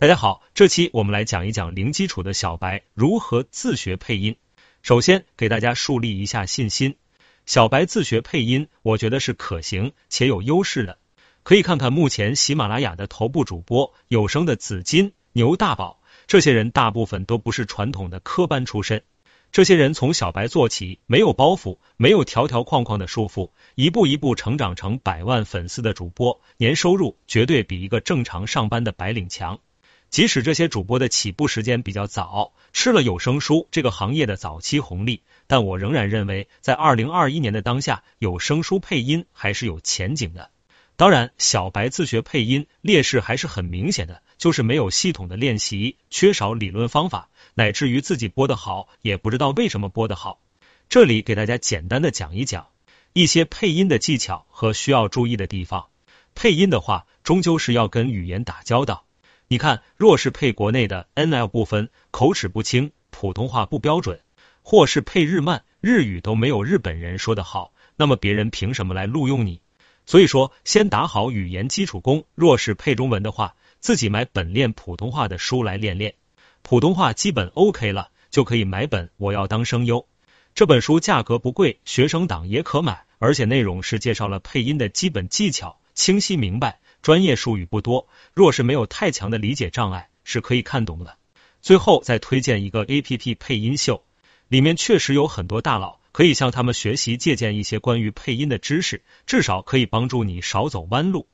大家好，这期我们来讲一讲零基础的小白如何自学配音。首先给大家树立一下信心，小白自学配音，我觉得是可行且有优势的。可以看看目前喜马拉雅的头部主播，有声的紫金、牛大宝，这些人大部分都不是传统的科班出身。这些人从小白做起，没有包袱，没有条条框框的束缚，一步一步成长成百万粉丝的主播，年收入绝对比一个正常上班的白领强。即使这些主播的起步时间比较早，吃了有声书这个行业的早期红利，但我仍然认为，在二零二一年的当下，有声书配音还是有前景的。当然，小白自学配音劣势还是很明显的，就是没有系统的练习，缺少理论方法，乃至于自己播的好，也不知道为什么播的好。这里给大家简单的讲一讲一些配音的技巧和需要注意的地方。配音的话，终究是要跟语言打交道。你看，若是配国内的 N L 不分，口齿不清，普通话不标准，或是配日漫，日语都没有日本人说的好，那么别人凭什么来录用你？所以说，先打好语言基础功。若是配中文的话，自己买本练普通话的书来练练。普通话基本 OK 了，就可以买本《我要当声优》这本书，价格不贵，学生党也可买，而且内容是介绍了配音的基本技巧，清晰明白。专业术语不多，若是没有太强的理解障碍，是可以看懂的。最后再推荐一个 A P P 配音秀，里面确实有很多大佬，可以向他们学习借鉴一些关于配音的知识，至少可以帮助你少走弯路。